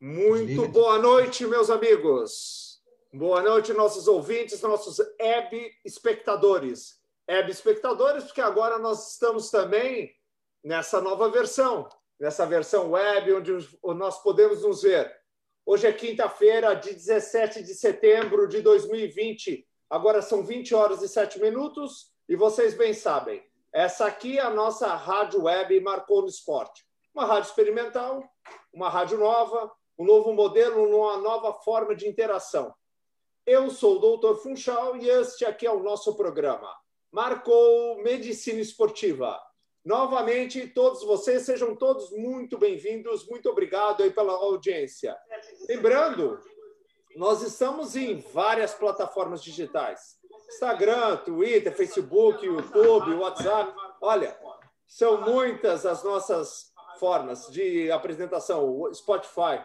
Muito boa noite, meus amigos. Boa noite, nossos ouvintes, nossos web espectadores. Web espectadores, porque agora nós estamos também nessa nova versão, nessa versão web, onde nós podemos nos ver. Hoje é quinta-feira, de 17 de setembro de 2020. Agora são 20 horas e 7 minutos e vocês bem sabem, essa aqui é a nossa rádio web Marcou no Esporte. Uma rádio experimental, uma rádio nova, um novo modelo, uma nova forma de interação. Eu sou o Doutor Funchal e este aqui é o nosso programa. Marcou Medicina Esportiva. Novamente, todos vocês sejam todos muito bem-vindos. Muito obrigado aí pela audiência. Lembrando, nós estamos em várias plataformas digitais. Instagram, Twitter, Facebook, YouTube, WhatsApp. Olha, são muitas as nossas formas de apresentação, Spotify.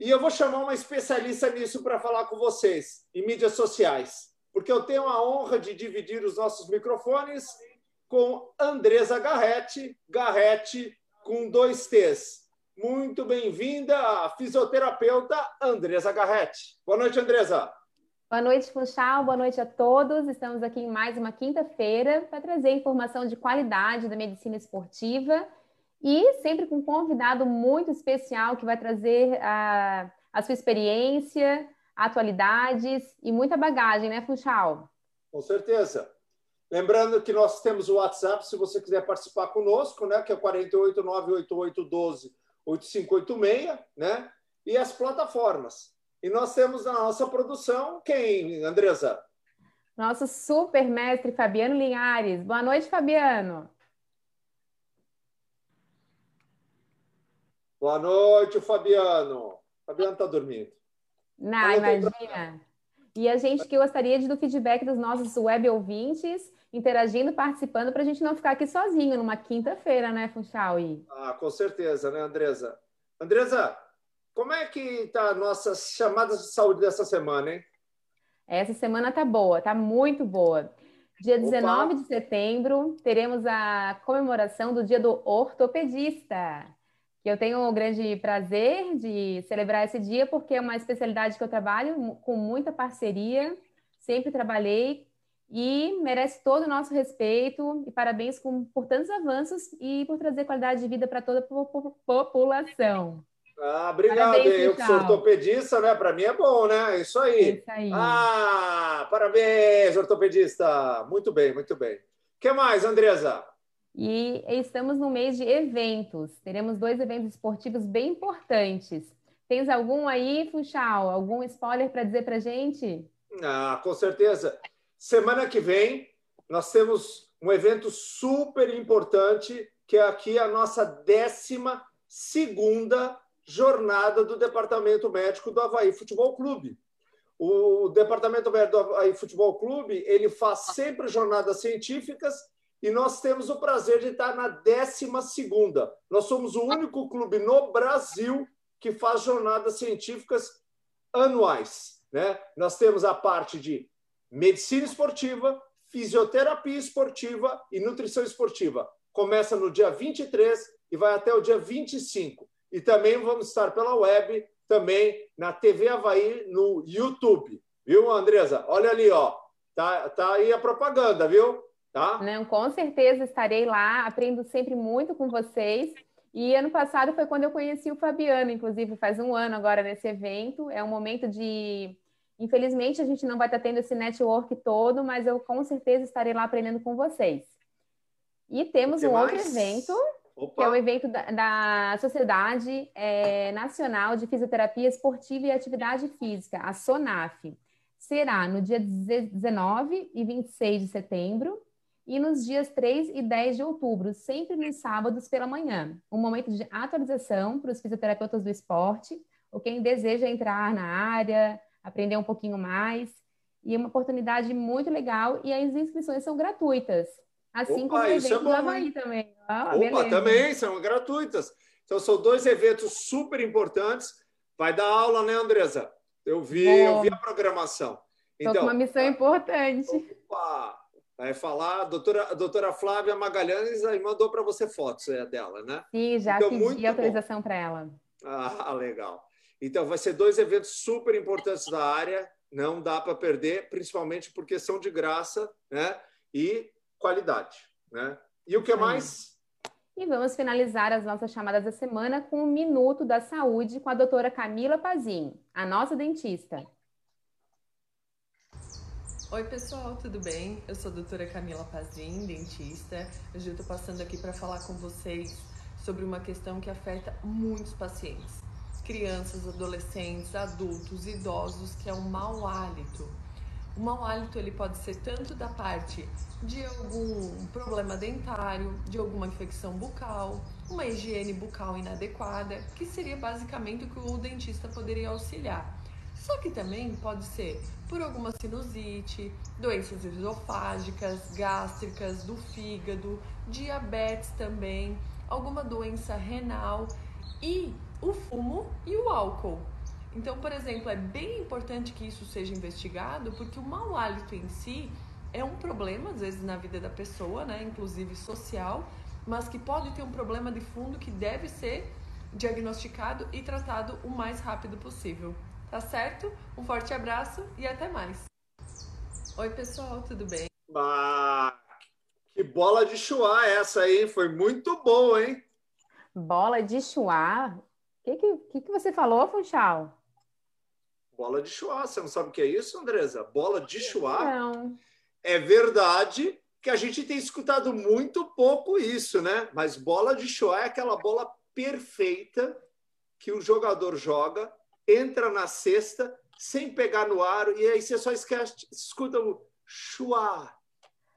E eu vou chamar uma especialista nisso para falar com vocês, em mídias sociais, porque eu tenho a honra de dividir os nossos microfones com Andresa Garrete, Garrete com dois T's. Muito bem-vinda, fisioterapeuta Andresa Garrete. Boa noite, Andresa. Boa noite, Funchal. Boa noite a todos. Estamos aqui em mais uma quinta-feira para trazer informação de qualidade da medicina esportiva e sempre com um convidado muito especial que vai trazer a, a sua experiência, atualidades e muita bagagem, né, Funchal? Com certeza. Lembrando que nós temos o WhatsApp, se você quiser participar conosco, né, que é 48988128586, né? E as plataformas. E nós temos na nossa produção quem, Andresa? Nosso super mestre Fabiano Linhares. Boa noite, Fabiano. Boa noite, Fabiano. Fabiano está dormindo. Não, imagina. E a gente que gostaria de do feedback dos nossos web ouvintes, interagindo, participando, para a gente não ficar aqui sozinho numa quinta-feira, né, Funchal? E... Ah, com certeza, né, Andresa? Andresa, como é que está a nossa chamada de saúde dessa semana, hein? Essa semana tá boa, tá muito boa. Dia Opa. 19 de setembro, teremos a comemoração do Dia do Ortopedista eu tenho o grande prazer de celebrar esse dia, porque é uma especialidade que eu trabalho com muita parceria, sempre trabalhei e merece todo o nosso respeito e parabéns com, por tantos avanços e por trazer qualidade de vida para toda a população. Ah, obrigado. Parabéns, eu que sou ortopedista, né? Para mim é bom, né? Isso aí. É isso aí. Ah, parabéns, ortopedista. Muito bem, muito bem. O que mais, Andresa? E estamos no mês de eventos. Teremos dois eventos esportivos bem importantes. Tens algum aí, Funchal? Algum spoiler para dizer para gente? Ah, com certeza. Semana que vem nós temos um evento super importante que é aqui a nossa décima segunda jornada do Departamento Médico do Havaí Futebol Clube. O Departamento Médico do Havaí Futebol Clube ele faz sempre jornadas científicas e nós temos o prazer de estar na 12 segunda. Nós somos o único clube no Brasil que faz jornadas científicas anuais. Né? Nós temos a parte de medicina esportiva, fisioterapia esportiva e nutrição esportiva. Começa no dia 23 e vai até o dia 25. E também vamos estar pela web, também na TV Havaí, no YouTube. Viu, Andresa? Olha ali, ó. Tá, tá aí a propaganda, viu? Tá? Não, com certeza estarei lá, aprendo sempre muito com vocês. E ano passado foi quando eu conheci o Fabiano, inclusive faz um ano agora nesse evento. É um momento de. Infelizmente, a gente não vai estar tendo esse network todo, mas eu com certeza estarei lá aprendendo com vocês. E temos um mais? outro evento, Opa. que é o evento da, da Sociedade é, Nacional de Fisioterapia Esportiva e Atividade Física, a SONAF. Será no dia 19 e 26 de setembro, e nos dias 3 e 10 de outubro, sempre nos sábados pela manhã. Um momento de atualização para os fisioterapeutas do esporte, ou quem deseja entrar na área, aprender um pouquinho mais. E é uma oportunidade muito legal e as inscrições são gratuitas. Assim Opa, como o evento é bom, do Havaí também. Ah, Opa, beleza. também são gratuitas. Então, são dois eventos super importantes. Vai dar aula, né, Andresa? Eu vi, eu vi a programação. Então, com uma missão importante. Opa! Vai falar, a doutora, a doutora Flávia Magalhães aí mandou para você fotos é, dela, né? Sim, já então, pedi autorização para ela. Ah, legal. Então, vai ser dois eventos super importantes da área, não dá para perder, principalmente porque são de graça né? e qualidade. Né? E o que mais? E vamos finalizar as nossas chamadas da semana com o um Minuto da Saúde com a doutora Camila Pazin, a nossa dentista. Oi, pessoal, tudo bem? Eu sou a doutora Camila Pazin, dentista. Hoje eu estou passando aqui para falar com vocês sobre uma questão que afeta muitos pacientes. Crianças, adolescentes, adultos, idosos, que é o mau hálito. O mau hálito ele pode ser tanto da parte de algum problema dentário, de alguma infecção bucal, uma higiene bucal inadequada, que seria basicamente o que o dentista poderia auxiliar. Só que também pode ser por alguma sinusite, doenças esofágicas, gástricas, do fígado, diabetes também, alguma doença renal e o fumo e o álcool. Então, por exemplo, é bem importante que isso seja investigado, porque o mau hálito em si é um problema, às vezes, na vida da pessoa, né? inclusive social, mas que pode ter um problema de fundo que deve ser diagnosticado e tratado o mais rápido possível. Tá certo? Um forte abraço e até mais. Oi, pessoal, tudo bem? Bah, que bola de chuá essa aí, foi muito boa, hein? Bola de chuá? O que, que, que, você falou, Funchal? Bola de chuá, você não sabe o que é isso, Andresa? Bola de chuá? Não. É verdade que a gente tem escutado muito pouco isso, né? Mas bola de chuá é aquela bola perfeita que o jogador joga entra na cesta sem pegar no aro e aí você só esquece, escuta o chuá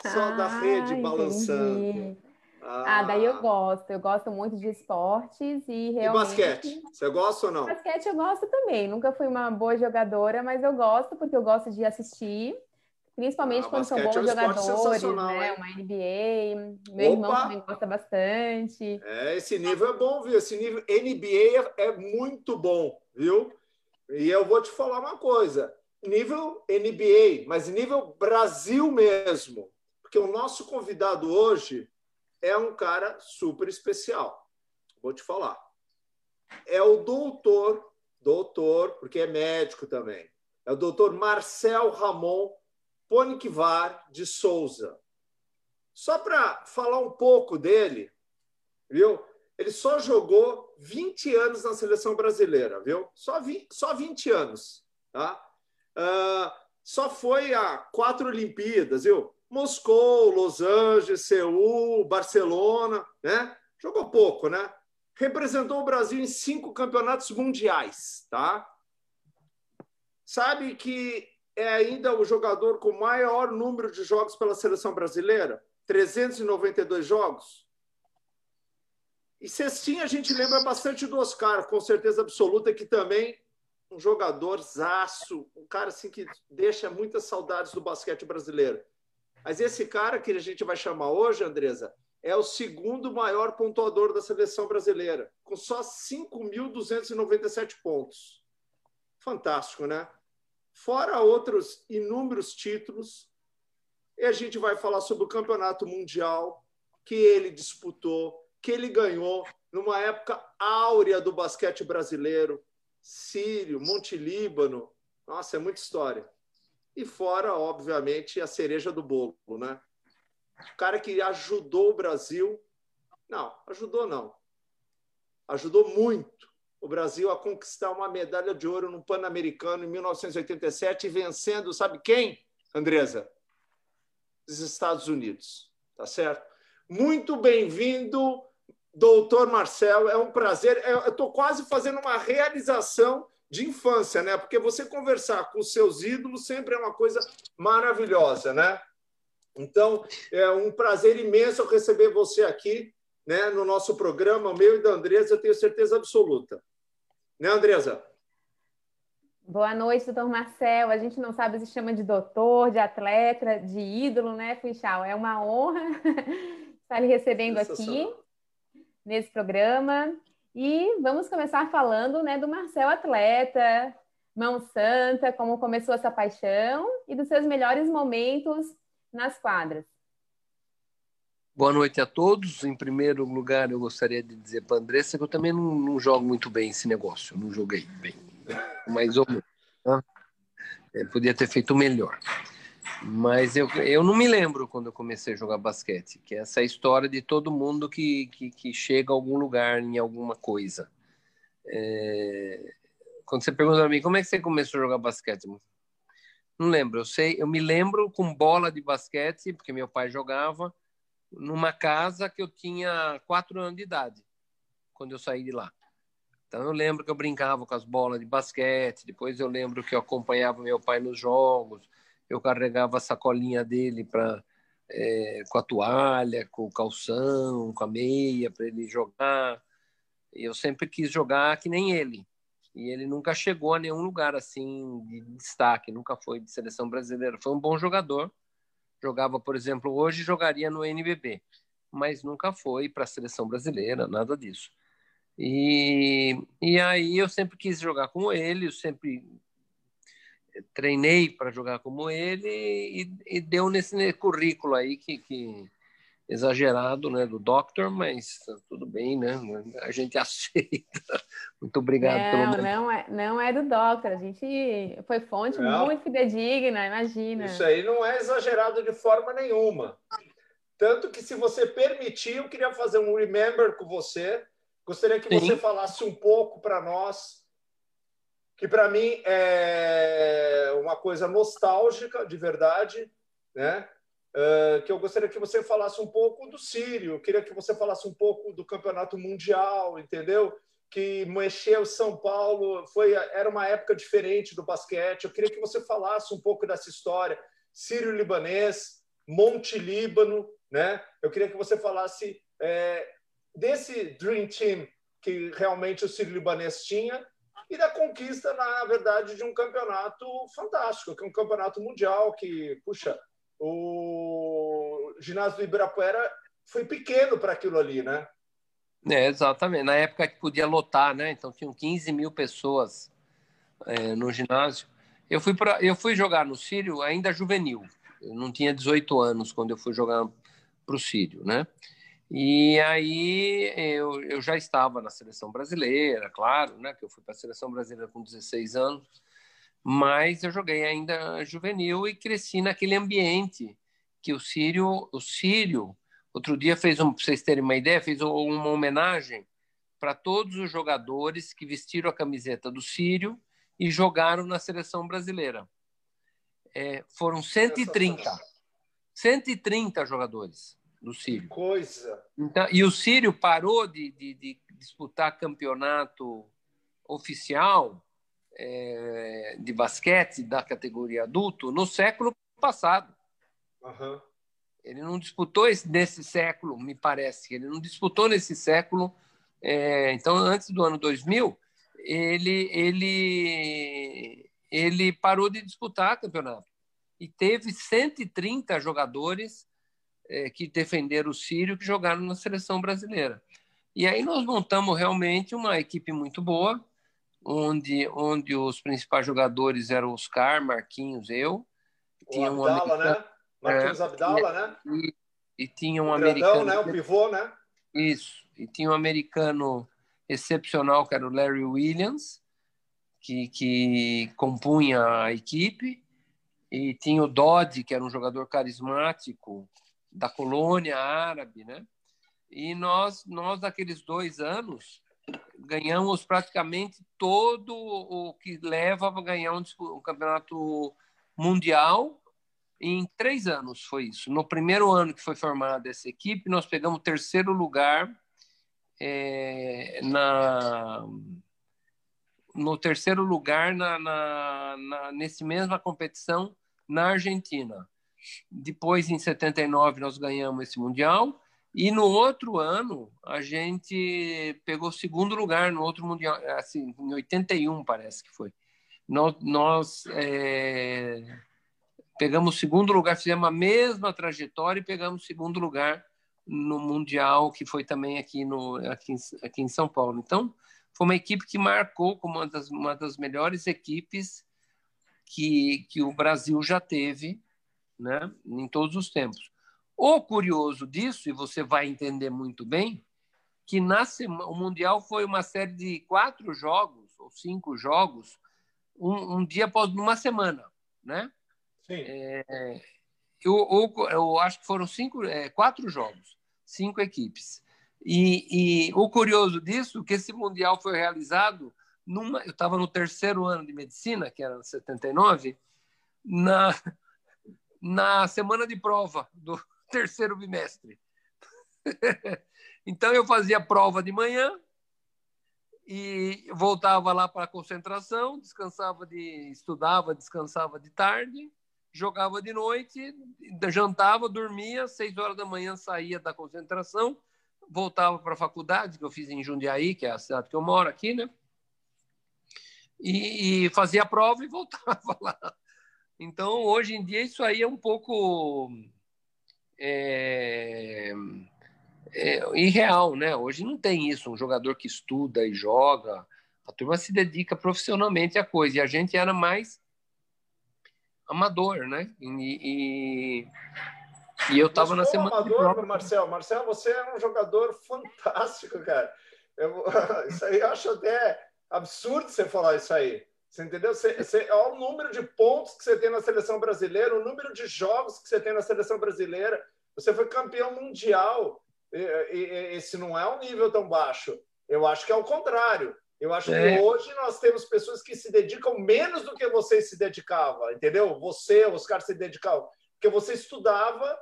só ah, da rede balançando. Ah, ah, daí eu gosto. Eu gosto muito de esportes e realmente. E basquete? Você gosta ou não? Basquete eu gosto também. Nunca fui uma boa jogadora, mas eu gosto porque eu gosto de assistir. Principalmente ah, quando são bons é um jogadores, né? Hein? Uma NBA. Meu Opa. irmão também gosta bastante. É, esse nível é bom, viu? Esse nível NBA é, é muito bom, viu? E eu vou te falar uma coisa: nível NBA, mas nível Brasil mesmo. Porque o nosso convidado hoje é um cara super especial. Vou te falar. É o doutor, doutor, porque é médico também. É o doutor Marcel Ramon Poniquivar de Souza. Só para falar um pouco dele, viu? Ele só jogou 20 anos na seleção brasileira, viu? Só 20, só 20 anos, tá? Uh, só foi a quatro Olimpíadas, viu? Moscou, Los Angeles, Seul, Barcelona, né? Jogou pouco, né? Representou o Brasil em cinco campeonatos mundiais, tá? Sabe que é ainda o jogador com maior número de jogos pela seleção brasileira? 392 jogos. E cestinha a gente lembra bastante do Oscar, com certeza absoluta, que também um jogador zaço, um cara assim que deixa muitas saudades do basquete brasileiro. Mas esse cara que a gente vai chamar hoje, Andresa, é o segundo maior pontuador da seleção brasileira, com só 5.297 pontos. Fantástico, né? fora outros inúmeros títulos. E a gente vai falar sobre o campeonato mundial que ele disputou, que ele ganhou numa época áurea do basquete brasileiro, Sírio, Monte Líbano. Nossa, é muita história. E fora, obviamente, a cereja do bolo, né? O cara que ajudou o Brasil. Não, ajudou não. Ajudou muito o Brasil a conquistar uma medalha de ouro no Pan-Americano em 1987, vencendo, sabe quem, Andresa? Os Estados Unidos. Tá certo? Muito bem-vindo, doutor Marcelo. É um prazer. Eu estou quase fazendo uma realização de infância, né? Porque você conversar com seus ídolos sempre é uma coisa maravilhosa, né? Então, é um prazer imenso receber você aqui, né, no nosso programa, meu e da Andresa, eu tenho certeza absoluta. Né, Andresa? Boa noite, doutor Marcel. A gente não sabe se chama de doutor, de atleta, de ídolo, né, Funchal? É uma honra estar lhe recebendo aqui nesse programa. E vamos começar falando né, do Marcel atleta, mão santa, como começou essa paixão e dos seus melhores momentos nas quadras. Boa noite a todos. Em primeiro lugar, eu gostaria de dizer para a Andressa que eu também não, não, jogo muito bem esse negócio. Eu não joguei bem. mais ou menos. Né? Podia ter feito melhor. Mas eu, eu não me lembro quando eu comecei a jogar basquete, que é essa história de todo mundo que, que, que chega a algum lugar em alguma coisa. É, quando você pergunta para mim como é que você começou a jogar basquete, não lembro. Eu sei, eu me lembro com bola de basquete, porque meu pai jogava numa casa que eu tinha quatro anos de idade quando eu saí de lá. Então eu lembro que eu brincava com as bolas de basquete. Depois eu lembro que eu acompanhava meu pai nos jogos. Eu carregava a sacolinha dele para é, com a toalha, com o calção, com a meia para ele jogar. Eu sempre quis jogar que nem ele e ele nunca chegou a nenhum lugar assim de destaque, nunca foi de seleção brasileira. Foi um bom jogador, jogava, por exemplo, hoje jogaria no NBB, mas nunca foi para a seleção brasileira, nada disso. E, e aí eu sempre quis jogar como ele, eu sempre treinei para jogar como ele e, e deu nesse currículo aí que, que exagerado, né, do Doctor, mas tudo bem, né? A gente aceita. Muito obrigado não, pelo não é, não é do Doctor, a gente foi fonte não. muito fidedigna, imagina. Isso aí não é exagerado de forma nenhuma. Tanto que se você permitir, eu queria fazer um remember com você. Gostaria que Sim. você falasse um pouco para nós que para mim é uma coisa nostálgica, de verdade, né? Uh, que eu gostaria que você falasse um pouco do Sírio, eu queria que você falasse um pouco do campeonato mundial, entendeu? Que mexeu São Paulo, foi era uma época diferente do basquete. Eu queria que você falasse um pouco dessa história, Sírio-Libanês, Monte Líbano, né? Eu queria que você falasse é, desse Dream Team que realmente o Sírio-Libanês tinha e da conquista, na verdade, de um campeonato fantástico, que é um campeonato mundial que, puxa, o ginásio do Ibirapuera foi pequeno para aquilo ali, né? É, exatamente. Na época que podia lotar, né? Então tinham 15 mil pessoas é, no ginásio. Eu fui, pra, eu fui jogar no Sírio ainda juvenil. Eu não tinha 18 anos quando eu fui jogar para o Sírio, né? E aí eu, eu já estava na seleção brasileira, claro, né? Que eu fui para a seleção brasileira com 16 anos mas eu joguei ainda juvenil e cresci naquele ambiente que o Sírio, o Sírio, outro dia fez um, para vocês terem uma ideia, fez uma homenagem para todos os jogadores que vestiram a camiseta do Sírio e jogaram na seleção brasileira. É, foram 130, 130 jogadores do Sírio. Que coisa! Então, e o Sírio parou de, de, de disputar campeonato oficial é, de basquete da categoria adulto no século passado. Uhum. Ele não disputou esse, nesse século, me parece. Ele não disputou nesse século. É, então, antes do ano 2000, ele, ele, ele parou de disputar campeonato. E teve 130 jogadores é, que defenderam o Sírio que jogaram na seleção brasileira. E aí nós montamos realmente uma equipe muito boa onde, onde os principais jogadores eram Oscar, Marquinhos, eu. Tinha o Abdala, um né? Marquinhos é, Abdala, né? E, e tinha um o americano. né? O pivô, né? Isso. E tinha um americano excepcional, que era o Larry Williams, que, que compunha a equipe. E tinha o Dodd, que era um jogador carismático da colônia árabe, né? E nós, nós naqueles dois anos, ganhamos praticamente todo o que leva a ganhar um, um campeonato mundial em três anos foi isso. No primeiro ano que foi formada essa equipe, nós pegamos terceiro lugar é, na no terceiro lugar na, na, na, nesse mesma competição na Argentina. Depois, em 79, nós ganhamos esse mundial e no outro ano, a gente pegou segundo lugar no outro Mundial, assim, em 81, parece que foi. Nós, nós é, pegamos segundo lugar, fizemos a mesma trajetória e pegamos segundo lugar no Mundial, que foi também aqui, no, aqui, aqui em São Paulo. Então, foi uma equipe que marcou como uma das, uma das melhores equipes que, que o Brasil já teve né, em todos os tempos. O curioso disso, e você vai entender muito bem, que na semana, o Mundial foi uma série de quatro jogos, ou cinco jogos um, um dia após uma semana, né? Sim. É, eu, eu, eu, acho que foram cinco, é, quatro jogos, cinco equipes. E, e o curioso disso que esse mundial foi realizado numa, eu estava no terceiro ano de medicina, que era 79, na na semana de prova do terceiro bimestre. então eu fazia prova de manhã e voltava lá para a concentração, descansava de estudava, descansava de tarde, jogava de noite, jantava, dormia, seis horas da manhã saía da concentração, voltava para a faculdade que eu fiz em Jundiaí, que é a cidade que eu moro aqui, né? E, e fazia a prova e voltava lá. Então, hoje em dia, isso aí é um pouco é, é, irreal, né? Hoje não tem isso, um jogador que estuda e joga. A turma se dedica profissionalmente à coisa. E a gente era mais amador, né? E, e, e eu estava na semana. Amador, Marcel, Marcel, você é um jogador fantástico, cara. Eu, isso aí eu acho até absurdo você falar isso aí. Você entendeu? Você, você, olha o número de pontos que você tem na seleção brasileira, o número de jogos que você tem na seleção brasileira. Você foi campeão mundial. E, e, esse não é um nível tão baixo. Eu acho que é o contrário. Eu acho é. que hoje nós temos pessoas que se dedicam menos do que você se dedicava, entendeu? Você, os caras se dedicavam. Porque você estudava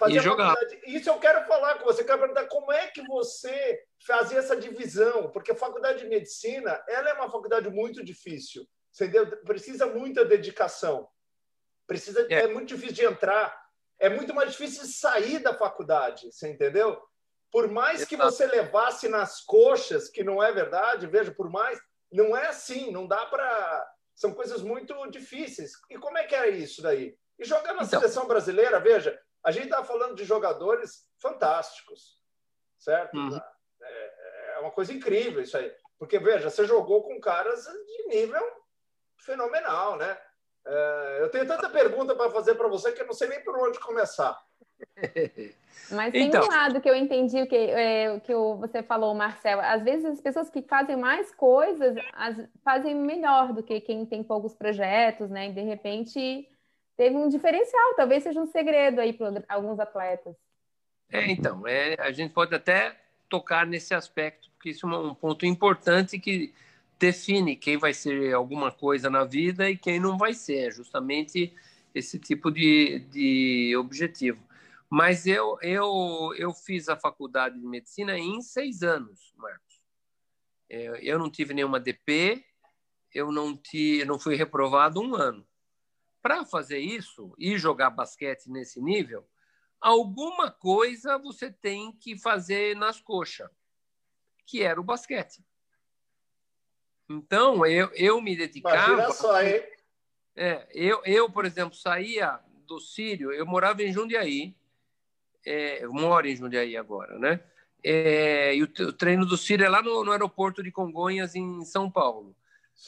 Fazia faculdade. Isso eu quero falar com você. Quero perguntar como é que você fazia essa divisão, porque a faculdade de medicina ela é uma faculdade muito difícil. Entendeu? Precisa muita dedicação. Precisa é. é muito difícil de entrar. É muito mais difícil de sair da faculdade. Você entendeu? Por mais que você levasse nas coxas, que não é verdade, veja, por mais, não é assim, não dá para. São coisas muito difíceis. E como é que é isso daí? E jogar na então, seleção brasileira, veja, a gente está falando de jogadores fantásticos, certo? Uhum. É, é uma coisa incrível isso aí. Porque, veja, você jogou com caras de nível fenomenal, né? É, eu tenho tanta pergunta para fazer para você que eu não sei nem por onde começar. Mas tem então... um lado que eu entendi o que, é, o que você falou, Marcelo. Às vezes as pessoas que fazem mais coisas as, fazem melhor do que quem tem poucos projetos, né? E de repente teve um diferencial, talvez seja um segredo aí para alguns atletas. É, então, é, a gente pode até tocar nesse aspecto, porque isso é um ponto importante que define quem vai ser alguma coisa na vida e quem não vai ser, é justamente esse tipo de, de objetivo. Mas eu, eu, eu fiz a faculdade de medicina em seis anos, Marcos. É, eu não tive nenhuma DP, eu não, tive, não fui reprovado um ano. Para fazer isso e jogar basquete nesse nível, alguma coisa você tem que fazer nas coxas, que era o basquete. Então, eu, eu me dedicava. Imagina só, hein? É, eu, eu, por exemplo, saía do Sírio, eu morava em Jundiaí, é, eu moro em Jundiaí agora, né? É, e o, o, treino do Sírio é lá no, no aeroporto de Congonhas, em São Paulo.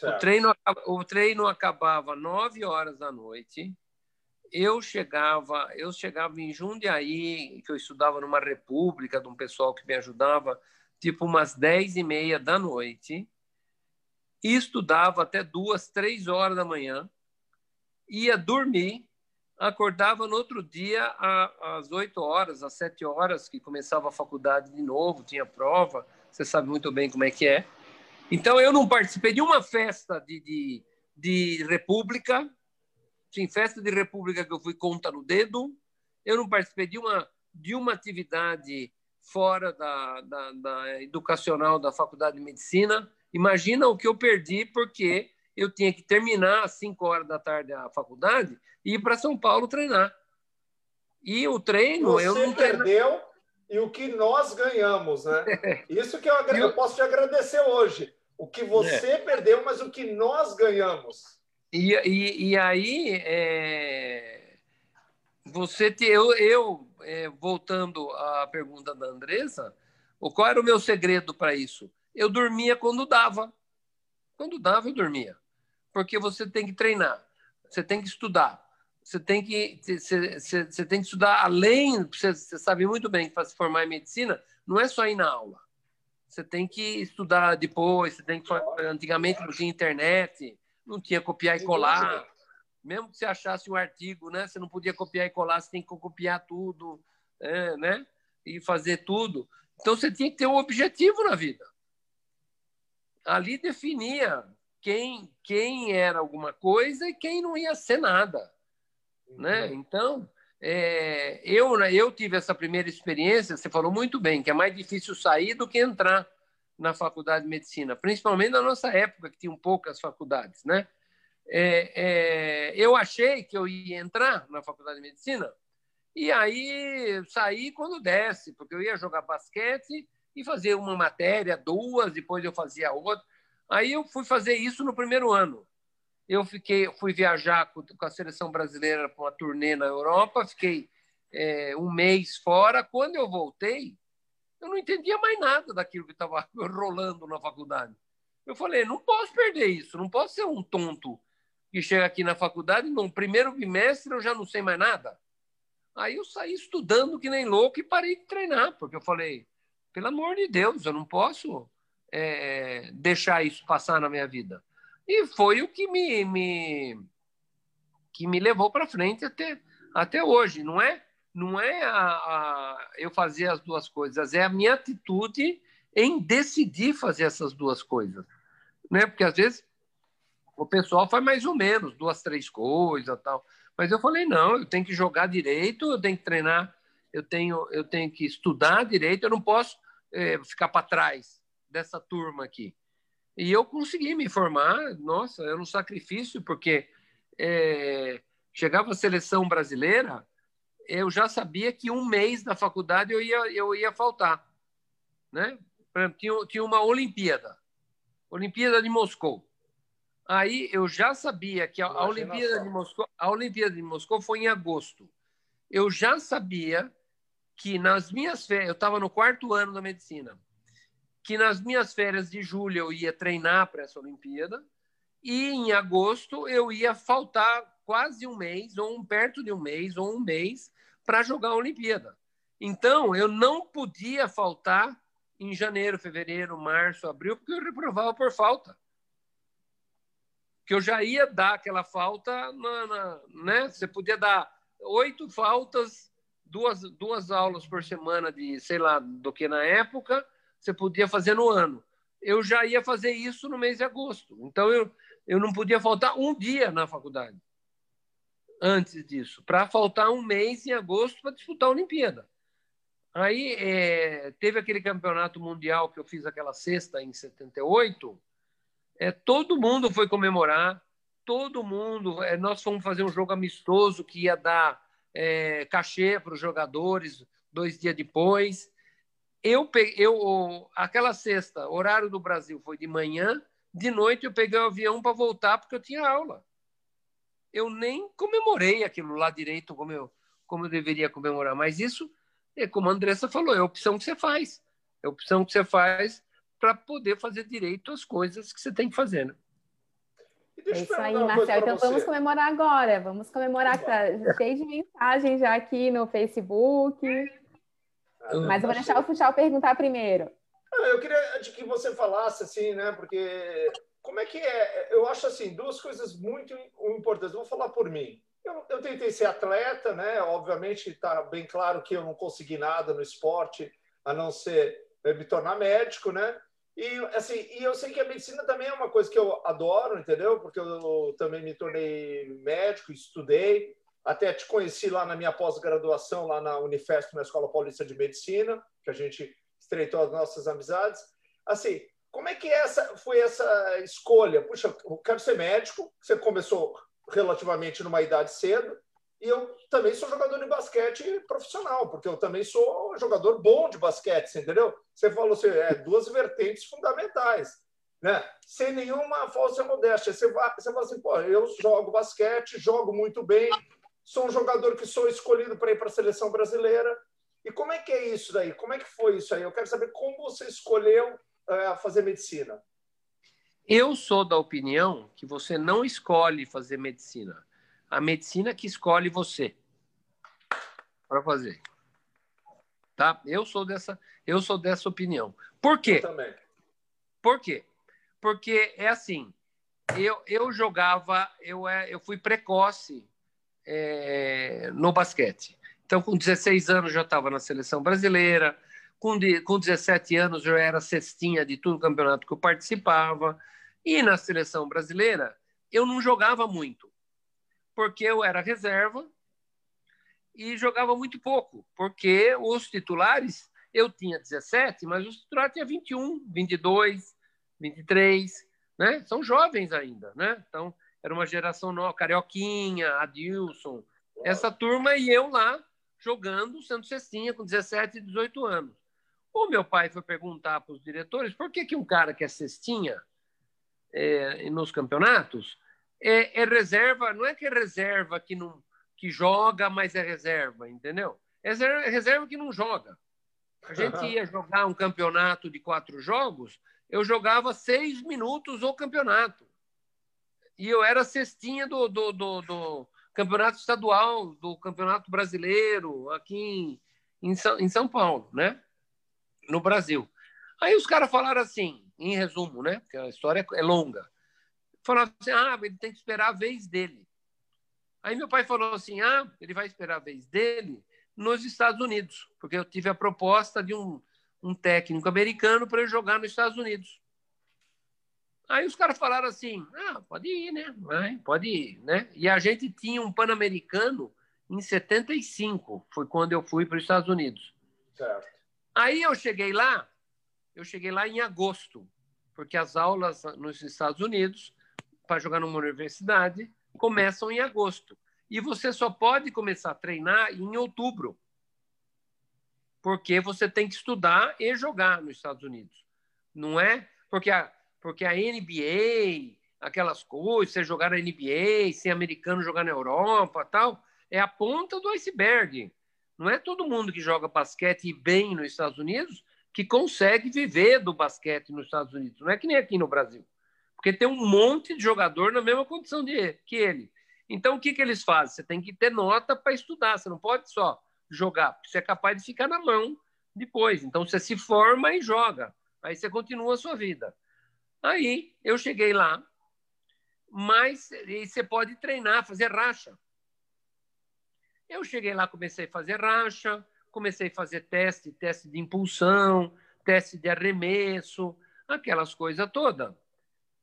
O treino, o treino acabava nove horas da noite. Eu chegava, eu chegava em Jundiaí, que eu estudava numa república de um pessoal que me ajudava, tipo umas dez e meia da noite. E estudava até duas, três horas da manhã. Ia dormir, acordava no outro dia às oito horas, às sete horas, que começava a faculdade de novo, tinha prova. Você sabe muito bem como é que é. Então, eu não participei de uma festa de, de, de república, sim, festa de república que eu fui conta no dedo, eu não participei de uma, de uma atividade fora da, da, da educacional da faculdade de medicina. Imagina o que eu perdi porque eu tinha que terminar às 5 horas da tarde a faculdade e ir para São Paulo treinar. E o treino Você eu não perdeu e o que nós ganhamos, né? Isso que eu, eu posso te agradecer hoje. O que você é. perdeu, mas o que nós ganhamos. E, e, e aí, é... você te, eu, eu é, voltando à pergunta da Andressa, qual era o meu segredo para isso? Eu dormia quando dava. Quando dava, eu dormia. Porque você tem que treinar, você tem que estudar, você tem que, você, você, você tem que estudar além. Você, você sabe muito bem que para se formar em medicina, não é só ir na aula você tem que estudar depois, você tem que antigamente não tinha internet, não tinha copiar e colar. Mesmo que você achasse um artigo, né, você não podia copiar e colar, você tem que copiar tudo, é, né, e fazer tudo. Então você tinha que ter um objetivo na vida. Ali definia quem quem era alguma coisa e quem não ia ser nada, né? Então é, eu, né, eu tive essa primeira experiência, você falou muito bem, que é mais difícil sair do que entrar na faculdade de medicina, principalmente na nossa época, que tinham poucas faculdades, né? É, é, eu achei que eu ia entrar na faculdade de medicina e aí saí quando desce, porque eu ia jogar basquete e fazer uma matéria, duas, depois eu fazia outra. Aí eu fui fazer isso no primeiro ano eu fiquei, fui viajar com, a seleção brasileira para uma turnê na Europa, fiquei é, um mês fora. Quando eu voltei, eu não entendia mais nada daquilo que estava rolando na faculdade. Eu falei, não posso perder isso, não posso ser um tonto que chega aqui na faculdade no primeiro bimestre eu já não sei mais nada. Aí eu saí estudando que nem louco e parei de treinar, porque eu falei, pelo amor de Deus, eu não posso é, deixar isso passar na minha vida. E foi o que me, me que me levou para frente até, até hoje. Não é, não é a, a, eu fazer as duas coisas, é a minha atitude em decidir fazer essas duas coisas. Né? Porque às vezes o pessoal faz mais ou menos duas, três coisas tal. Mas eu falei, não, eu tenho que jogar direito, eu tenho que treinar, eu tenho, eu tenho que estudar direito, eu não posso é, ficar para trás dessa turma aqui. E eu consegui me formar, nossa, era um sacrifício, porque é, chegava a seleção brasileira, eu já sabia que um mês da faculdade eu ia, eu ia faltar. Né? Tinha, tinha uma Olimpíada, Olimpíada de Moscou. Aí eu já sabia que a, a Olimpíada de Moscou, a Olimpíada de Moscou foi em agosto. Eu já sabia que nas minhas férias, eu estava no quarto ano da medicina que nas minhas férias de julho eu ia treinar para essa Olimpíada e em agosto eu ia faltar quase um mês, ou um, perto de um mês, ou um mês, para jogar a Olimpíada. Então, eu não podia faltar em janeiro, fevereiro, março, abril, porque eu reprovava por falta. Que eu já ia dar aquela falta, na, na, né? Você podia dar oito faltas, duas, duas aulas por semana de, sei lá, do que na época, você podia fazer no ano. Eu já ia fazer isso no mês de agosto. Então, eu, eu não podia faltar um dia na faculdade antes disso, para faltar um mês em agosto para disputar a Olimpíada. Aí é, teve aquele campeonato mundial que eu fiz aquela sexta em 78. É, todo mundo foi comemorar, todo mundo. É, nós fomos fazer um jogo amistoso que ia dar é, cachê para os jogadores dois dias depois eu peguei, eu, aquela sexta, horário do Brasil foi de manhã, de noite eu peguei o avião para voltar porque eu tinha aula. Eu nem comemorei aquilo lá direito como eu, como eu deveria comemorar, mas isso, é como a Andressa falou, é a opção que você faz. É a opção que você faz para poder fazer direito às coisas que você tem que fazer. Né? É isso aí, Marcel. Então você. vamos comemorar agora. Vamos comemorar que tá cheio de mensagem já aqui no Facebook. Mas eu vou deixar o Funchal perguntar primeiro. Eu queria que você falasse assim, né? Porque como é que é? Eu acho assim duas coisas muito importantes. Vou falar por mim. Eu, eu tentei ser atleta, né? Obviamente está bem claro que eu não consegui nada no esporte, a não ser me tornar médico, né? E assim, e eu sei que a medicina também é uma coisa que eu adoro, entendeu? Porque eu também me tornei médico, estudei. Até te conheci lá na minha pós-graduação, lá na Unifesp, na Escola Paulista de Medicina, que a gente estreitou as nossas amizades. Assim, como é que essa foi essa escolha? Puxa, eu quero ser médico. Você começou relativamente numa idade cedo. E eu também sou jogador de basquete profissional, porque eu também sou jogador bom de basquete, entendeu? Você falou assim, é, duas vertentes fundamentais, né? Sem nenhuma falsa modéstia. Você, vai, você fala assim, pô, eu jogo basquete, jogo muito bem, sou um jogador que sou escolhido para ir para a seleção brasileira. E como é que é isso daí? Como é que foi isso aí? Eu quero saber como você escolheu uh, fazer medicina. Eu sou da opinião que você não escolhe fazer medicina. A medicina que escolhe você para fazer. tá? Eu sou dessa, eu sou dessa opinião. Por quê? Eu também. Por quê? Porque é assim, eu, eu jogava, eu, é, eu fui precoce é, no basquete. Então, com 16 anos já estava na seleção brasileira, com, de, com 17 anos eu era cestinha de todo campeonato que eu participava, e na seleção brasileira eu não jogava muito, porque eu era reserva e jogava muito pouco, porque os titulares, eu tinha 17, mas os titulares tinham 21, 22, 23, né? São jovens ainda, né? Então, era uma geração nova, Carioquinha, Adilson, essa turma e eu lá jogando, sendo cestinha com 17, 18 anos. O meu pai foi perguntar para os diretores por que, que um cara que é cestinha é, nos campeonatos é, é, reserva, não é que é reserva que, não, que joga, mas é reserva, entendeu? É reserva que não joga. A gente ia jogar um campeonato de quatro jogos, eu jogava seis minutos o campeonato. E eu era cestinha do, do, do, do campeonato estadual, do campeonato brasileiro, aqui em, em, São, em São Paulo, né? No Brasil. Aí os caras falaram assim, em resumo, né? Porque a história é longa. Falaram assim: ah, ele tem que esperar a vez dele. Aí meu pai falou assim: ah, ele vai esperar a vez dele nos Estados Unidos, porque eu tive a proposta de um, um técnico americano para eu jogar nos Estados Unidos. Aí os caras falaram assim: ah, pode ir, né? Vai, pode ir, né? E a gente tinha um Pan-Americano em 75, foi quando eu fui para os Estados Unidos. Certo. Aí eu cheguei lá, eu cheguei lá em agosto, porque as aulas nos Estados Unidos, para jogar numa universidade, começam em agosto. E você só pode começar a treinar em outubro porque você tem que estudar e jogar nos Estados Unidos. Não é porque a, porque a NBA, aquelas coisas, você jogar na NBA, ser americano jogar na Europa tal, é a ponta do iceberg. Não é todo mundo que joga basquete bem nos Estados Unidos que consegue viver do basquete nos Estados Unidos. Não é que nem aqui no Brasil. Porque tem um monte de jogador na mesma condição de, que ele. Então, o que, que eles fazem? Você tem que ter nota para estudar. Você não pode só jogar, porque você é capaz de ficar na mão depois. Então você se forma e joga. Aí você continua a sua vida. Aí eu cheguei lá, mas você pode treinar, fazer racha. Eu cheguei lá, comecei a fazer racha, comecei a fazer teste, teste de impulsão, teste de arremesso, aquelas coisas todas.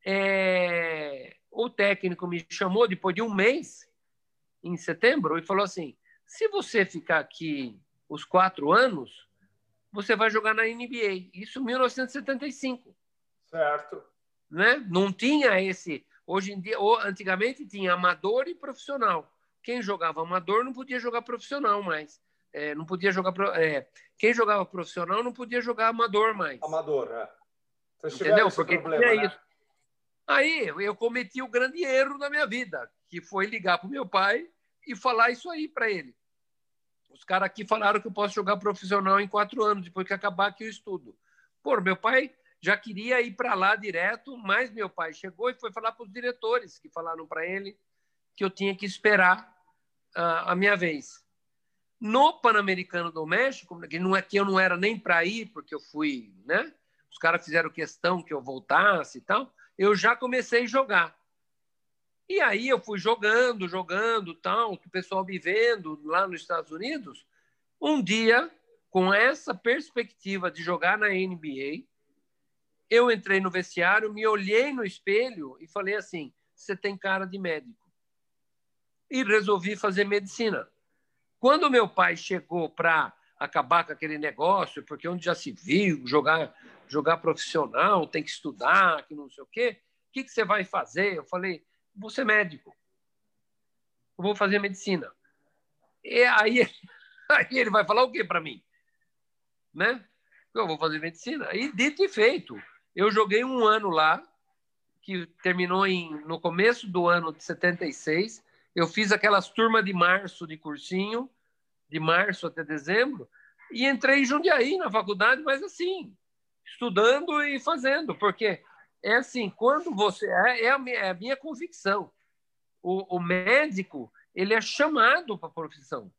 É... O técnico me chamou depois de um mês, em setembro, e falou assim: se você ficar aqui os quatro anos, você vai jogar na NBA. Isso em 1975. Certo. Né? Não tinha esse. Hoje em dia, antigamente tinha amador e profissional. Quem jogava amador não podia jogar profissional mais. É, não podia jogar. É, quem jogava profissional não podia jogar amador mais. Amador, é. Vocês Entendeu? Porque problema, tinha né? isso. Aí eu cometi o grande erro da minha vida, que foi ligar para o meu pai e falar isso aí para ele. Os caras aqui falaram que eu posso jogar profissional em quatro anos, depois que acabar aqui o estudo. Pô, meu pai já queria ir para lá direto, mas meu pai chegou e foi falar para os diretores, que falaram para ele que eu tinha que esperar uh, a minha vez. No Pan-Americano do México, que não é que eu não era nem para ir, porque eu fui, né? Os caras fizeram questão que eu voltasse e tal. Eu já comecei a jogar. E aí eu fui jogando, jogando, tal, o pessoal me vendo lá nos Estados Unidos. Um dia, com essa perspectiva de jogar na NBA, eu entrei no vestiário, me olhei no espelho e falei assim: você tem cara de médico. E resolvi fazer medicina. Quando meu pai chegou para acabar com aquele negócio, porque onde já se viu jogar jogar profissional, tem que estudar, que não sei o quê, o que, que você vai fazer? Eu falei, vou ser médico. Eu vou fazer medicina. E aí, aí ele vai falar o quê para mim? Né? Eu vou fazer medicina. E dito e feito. Eu joguei um ano lá, que terminou em, no começo do ano de 76. Eu fiz aquelas turmas de março de cursinho, de março até dezembro, e entrei em Jundiaí na faculdade, mas assim, estudando e fazendo, porque é assim, quando você. É, é, a, minha, é a minha convicção. O, o, médico, ele é chamado para a profissão.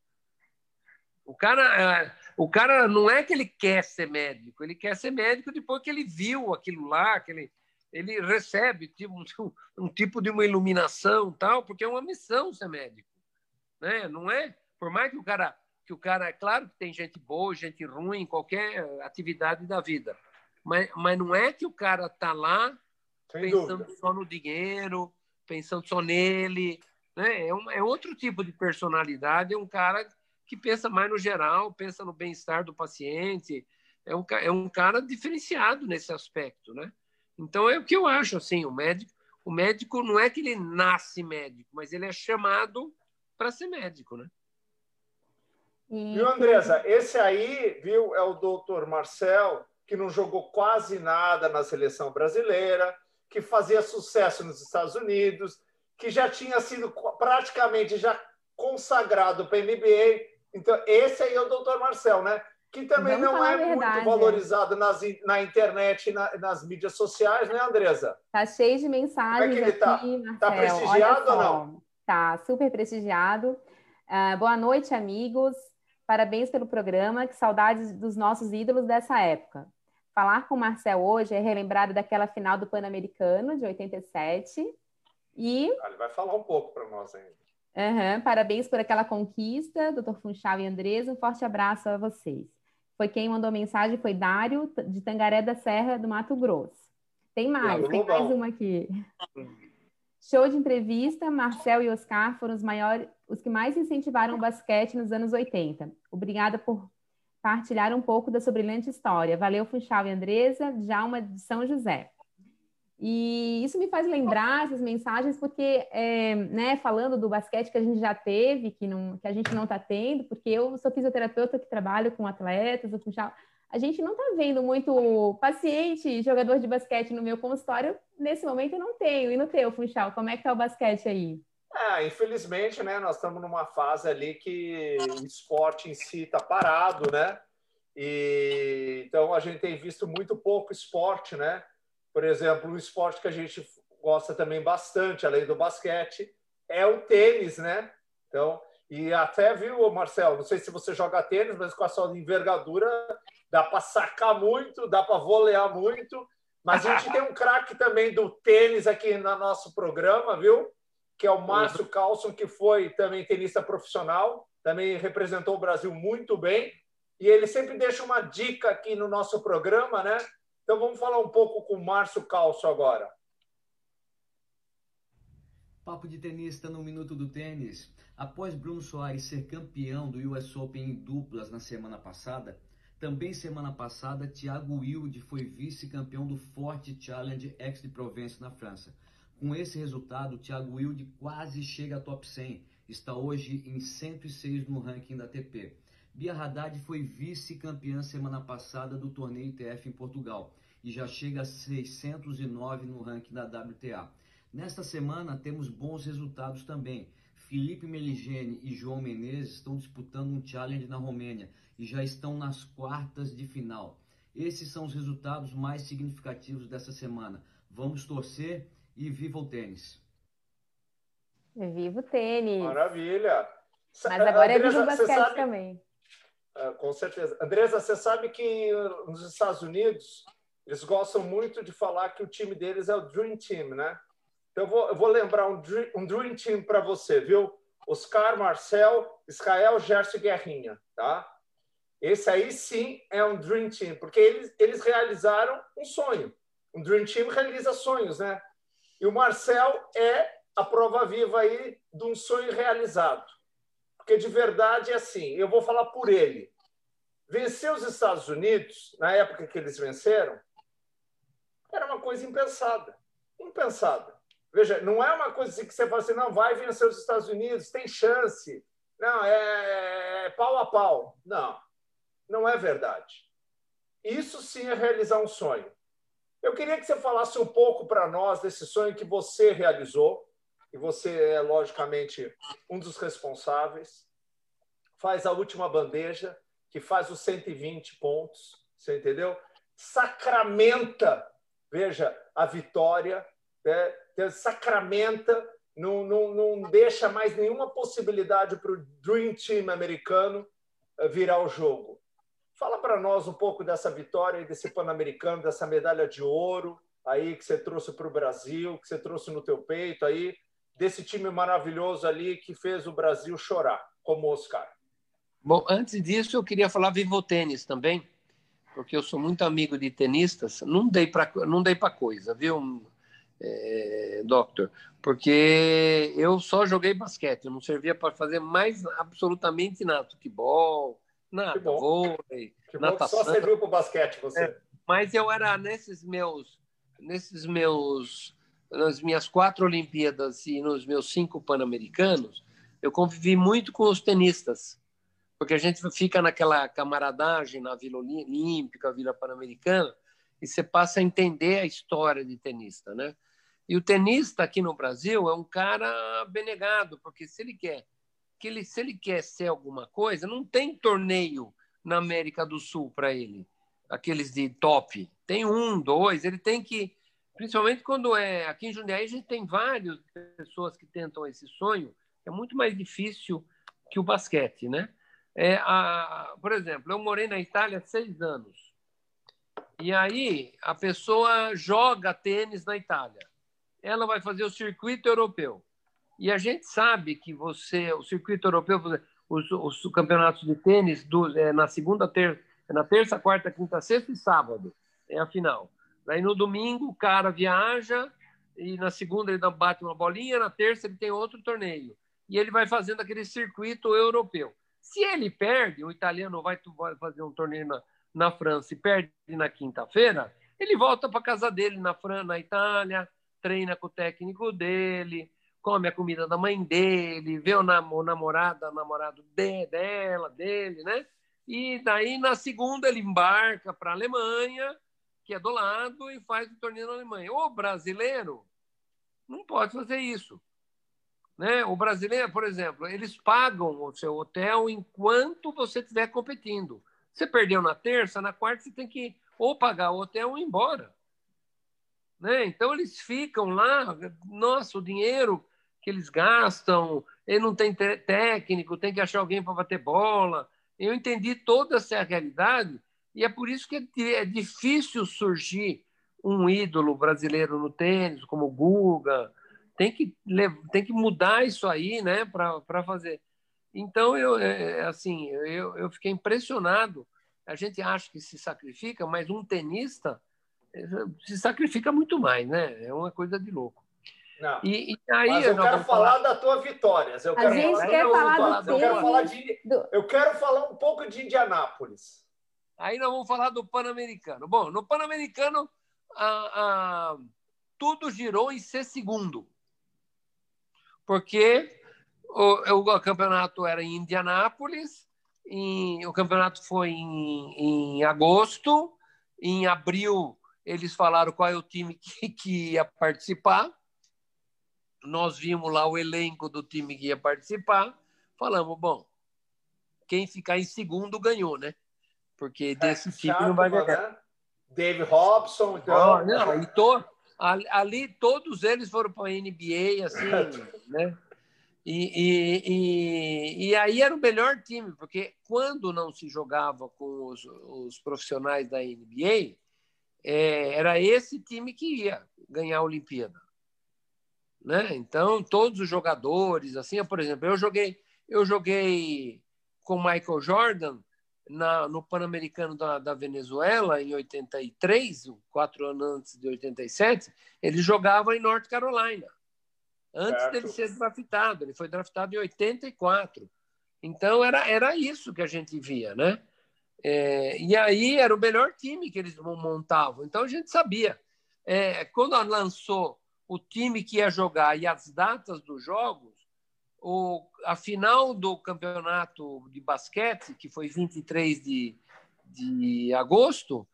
O cara, é, o cara não é que ele quer ser médico, ele quer ser médico depois que ele viu aquilo lá, que ele, ele recebe tipo, um, um tipo de uma iluminação tal, porque é uma missão ser médico, né? Não é? Por mais que o cara, que o cara, é claro que tem gente boa, gente ruim qualquer atividade da vida, mas, mas não é que o cara tá lá Sem pensando dúvida. só no dinheiro, pensando só nele, né? É, um, é outro tipo de personalidade, é um cara que pensa mais no geral, pensa no bem-estar do paciente, é um, é um cara diferenciado nesse aspecto, né? Então é o que eu acho assim, o médico, o médico não é que ele nasce médico, mas ele é chamado para ser médico, né? Viu, Andresa? Esse aí, viu, é o doutor Marcel, que não jogou quase nada na seleção brasileira, que fazia sucesso nos Estados Unidos, que já tinha sido praticamente já consagrado para a NBA então, esse aí é o doutor Marcel, né? Que também Vamos não é muito valorizado nas, na internet e na, nas mídias sociais, né, Andresa? Tá cheio de mensagens Como é que ele tá? aqui, tá? Tá prestigiado ou não? Tá, super prestigiado. Uh, boa noite, amigos. Parabéns pelo programa. Que saudades dos nossos ídolos dessa época. Falar com o Marcel hoje é relembrar daquela final do Pan-Americano de 87. E. Ah, ele vai falar um pouco para nós ainda. Uhum, parabéns por aquela conquista, doutor Funchal e Andresa. Um forte abraço a vocês. Foi quem mandou mensagem, foi Dário, de Tangaré da Serra, do Mato Grosso. Tem mais, tem mais uma aqui. Show de entrevista, Marcel e Oscar foram os maiores, os que mais incentivaram o basquete nos anos 80. Obrigada por partilhar um pouco da sua brilhante história. Valeu, Funchal e Andresa, Djalma de São José. E isso me faz lembrar essas mensagens, porque, é, né, falando do basquete que a gente já teve, que, não, que a gente não está tendo, porque eu sou fisioterapeuta que trabalho com atletas, a gente não está vendo muito paciente, jogador de basquete no meu consultório, nesse momento eu não tenho. E no teu, Funchal, como é que está o basquete aí? É, infelizmente, né, nós estamos numa fase ali que o esporte em si está parado, né? E, então a gente tem visto muito pouco esporte, né? Por exemplo, um esporte que a gente gosta também bastante, além do basquete, é o tênis, né? Então, e até viu, Marcelo, não sei se você joga tênis, mas com a sua envergadura dá para sacar muito, dá para volear muito. Mas a gente tem um craque também do tênis aqui no nosso programa, viu? Que é o Márcio Carlson, que foi também tenista profissional, também representou o Brasil muito bem. E ele sempre deixa uma dica aqui no nosso programa, né? Então vamos falar um pouco com o Márcio Calço agora. Papo de tenista no Minuto do Tênis. Após Bruno Soares ser campeão do US Open em duplas na semana passada, também semana passada Thiago Wilde foi vice-campeão do Forte Challenge X de Provence na França. Com esse resultado, Thiago Wilde quase chega a top 100, está hoje em 106 no ranking da ATP. Bia Haddad foi vice-campeã semana passada do torneio ITF em Portugal e já chega a 609 no ranking da WTA. Nesta semana temos bons resultados também. Felipe Meligeni e João Menezes estão disputando um challenge na Romênia e já estão nas quartas de final. Esses são os resultados mais significativos dessa semana. Vamos torcer e viva o tênis! Viva o tênis! Maravilha! Mas agora é viva o basquete sabe... também. Ah, com certeza. Andresa, você sabe que nos Estados Unidos eles gostam muito de falar que o time deles é o Dream Team, né? Então, eu vou, eu vou lembrar um Dream, um dream Team para você, viu? Oscar, Marcel, Israel, Gerson e Guerrinha, tá? Esse aí sim é um Dream Team, porque eles, eles realizaram um sonho. Um Dream Team realiza sonhos, né? E o Marcel é a prova viva aí de um sonho realizado. Porque de verdade é assim, eu vou falar por ele. Vencer os Estados Unidos, na época que eles venceram, era uma coisa impensada. Impensada. Veja, não é uma coisa assim que você fala assim, não, vai vencer os Estados Unidos, tem chance. Não, é, é pau a pau. Não, não é verdade. Isso sim é realizar um sonho. Eu queria que você falasse um pouco para nós desse sonho que você realizou, e você é, logicamente, um dos responsáveis. Faz a última bandeja, que faz os 120 pontos, você entendeu? Sacramenta veja, a vitória, né? sacramenta, não, não, não deixa mais nenhuma possibilidade para o Dream Team americano virar o jogo. Fala para nós um pouco dessa vitória desse Pan-Americano, dessa medalha de ouro aí que você trouxe para o Brasil, que você trouxe no teu peito aí, desse time maravilhoso ali que fez o Brasil chorar, como o Oscar. Bom, antes disso eu queria falar vivo tênis também, porque eu sou muito amigo de tenistas. Não dei para não dei para coisa, viu, é, doctor? Porque eu só joguei basquete, eu não servia para fazer mais absolutamente nada, futebol, nada, vôlei, que natação. Só serviu para o basquete você. É, mas eu era nesses meus nesses meus nas minhas quatro Olimpíadas e nos meus cinco Pan-Americanos, eu convivi muito com os tenistas, porque a gente fica naquela camaradagem na Vila Olímpica, Vila Pan-Americana, e você passa a entender a história de tenista, né? E o tenista aqui no Brasil é um cara benegado, porque se ele quer que ele se ele quer ser alguma coisa, não tem torneio na América do Sul para ele, aqueles de top. Tem um, dois, ele tem que principalmente quando é aqui em Jundiaí a gente tem várias pessoas que tentam esse sonho, é muito mais difícil que o basquete, né? É, a, por exemplo, eu morei na Itália seis anos e aí a pessoa joga tênis na Itália, ela vai fazer o circuito europeu e a gente sabe que você, o circuito europeu, os, os campeonatos de tênis do, é, na segunda, ter, na terça, quarta, quinta, sexta e sábado é a final. Daí no domingo o cara viaja e na segunda ele bate uma bolinha, na terça ele tem outro torneio. E ele vai fazendo aquele circuito europeu. Se ele perde, o italiano vai fazer um torneio na, na França e perde na quinta-feira, ele volta para casa dele na França, na Itália, treina com o técnico dele, come a comida da mãe dele, vê o, nam o namorado, o namorado de, dela, dele, né? E daí na segunda ele embarca para a Alemanha que é do lado, e faz o torneio na Alemanha. O brasileiro não pode fazer isso. Né? O brasileiro, por exemplo, eles pagam o seu hotel enquanto você estiver competindo. Você perdeu na terça, na quarta você tem que ou pagar o hotel ou ir embora. Né? Então eles ficam lá, nossa, o dinheiro que eles gastam, ele não tem técnico, tem que achar alguém para bater bola. Eu entendi toda essa realidade e é por isso que é difícil surgir um ídolo brasileiro no tênis, como o Guga. Tem que, tem que mudar isso aí né, para fazer. Então, eu, é, é, assim, eu, eu fiquei impressionado. A gente acha que se sacrifica, mas um tenista é, se sacrifica muito mais, né? É uma coisa de louco. Não. E, e aí, Mas eu quero falar, falar da tua vitória. Eu quero a gente falar, quer falar do, eu quero falar de, Eu quero falar um pouco de Indianápolis. Aí nós vamos falar do Pan-Americano. Bom, no Pan-Americano, tudo girou em ser segundo. Porque o, o campeonato era em Indianápolis, o campeonato foi em, em agosto, em abril eles falaram qual é o time que, que ia participar. Nós vimos lá o elenco do time que ia participar. Falamos, bom, quem ficar em segundo ganhou, né? Porque desse é, tipo não vai ganhar. Né? Dave Robson, então. Não, e to, ali todos eles foram para a NBA, assim, né? E, e, e, e, aí era o melhor time, porque quando não se jogava com os, os profissionais da NBA, é, era esse time que ia ganhar a Olimpíada. Né? Então, todos os jogadores, assim, por exemplo, eu joguei, eu joguei com Michael Jordan na, no Pan-Americano da, da, Venezuela, em 83, quatro anos antes de 87, ele jogava em North Carolina, antes certo. dele ser draftado. Ele foi draftado em 84. Então, era, era isso que a gente via, né? É, e aí era o melhor time que eles montavam. Então, a gente sabia. É, quando lançou o time que ia jogar e as datas dos jogos, o, a final do campeonato de basquete, que foi 23 de, de agosto,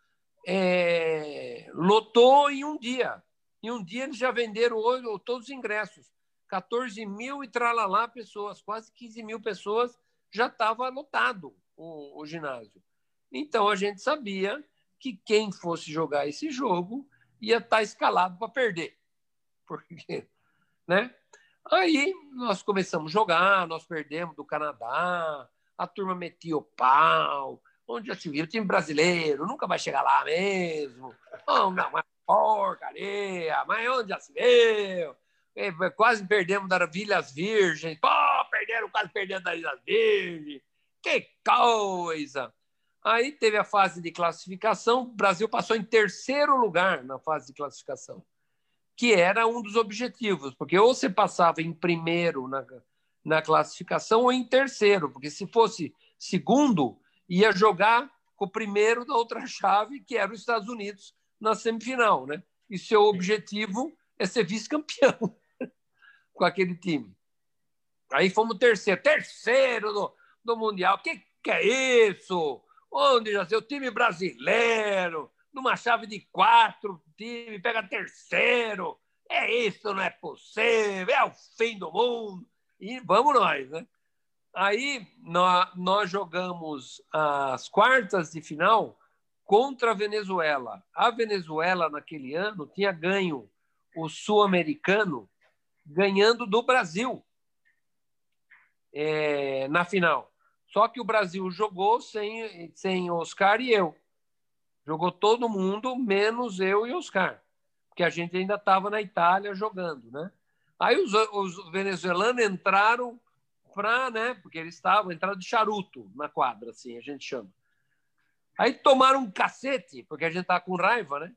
é, lotou em um dia. Em um dia eles já venderam todos os ingressos. 14 mil e tralalá pessoas, quase 15 mil pessoas, já estava lotado o, o ginásio. Então a gente sabia que quem fosse jogar esse jogo ia estar tá escalado para perder. Porque, né? Aí nós começamos a jogar, nós perdemos do Canadá, a turma metia o pau. Onde já se viu? O time brasileiro nunca vai chegar lá mesmo. Oh, não, mas porcaria, mas onde já se viu? É, quase perdemos da Vilhas Virgens. Pô, perderam, quase perdendo da Ilhas Virgens. Que coisa! Aí teve a fase de classificação. O Brasil passou em terceiro lugar na fase de classificação, que era um dos objetivos, porque ou você passava em primeiro na, na classificação ou em terceiro, porque se fosse segundo, ia jogar com o primeiro da outra chave, que era os Estados Unidos, na semifinal. Né? E seu objetivo é ser vice-campeão com aquele time. Aí fomos terceiro, terceiro do, do Mundial. O que, que é isso? Onde já sei, o time brasileiro, numa chave de quatro, time pega terceiro. É isso, não é possível, é o fim do mundo. E vamos nós, né? Aí nós, nós jogamos as quartas de final contra a Venezuela. A Venezuela, naquele ano, tinha ganho o sul-americano ganhando do Brasil é, na final. Só que o Brasil jogou sem, sem Oscar e eu. Jogou todo mundo, menos eu e Oscar. Porque a gente ainda estava na Itália jogando, né? Aí os, os venezuelanos entraram para, né? Porque eles estavam, entraram de charuto na quadra, assim, a gente chama. Aí tomaram um cacete, porque a gente estava com raiva, né?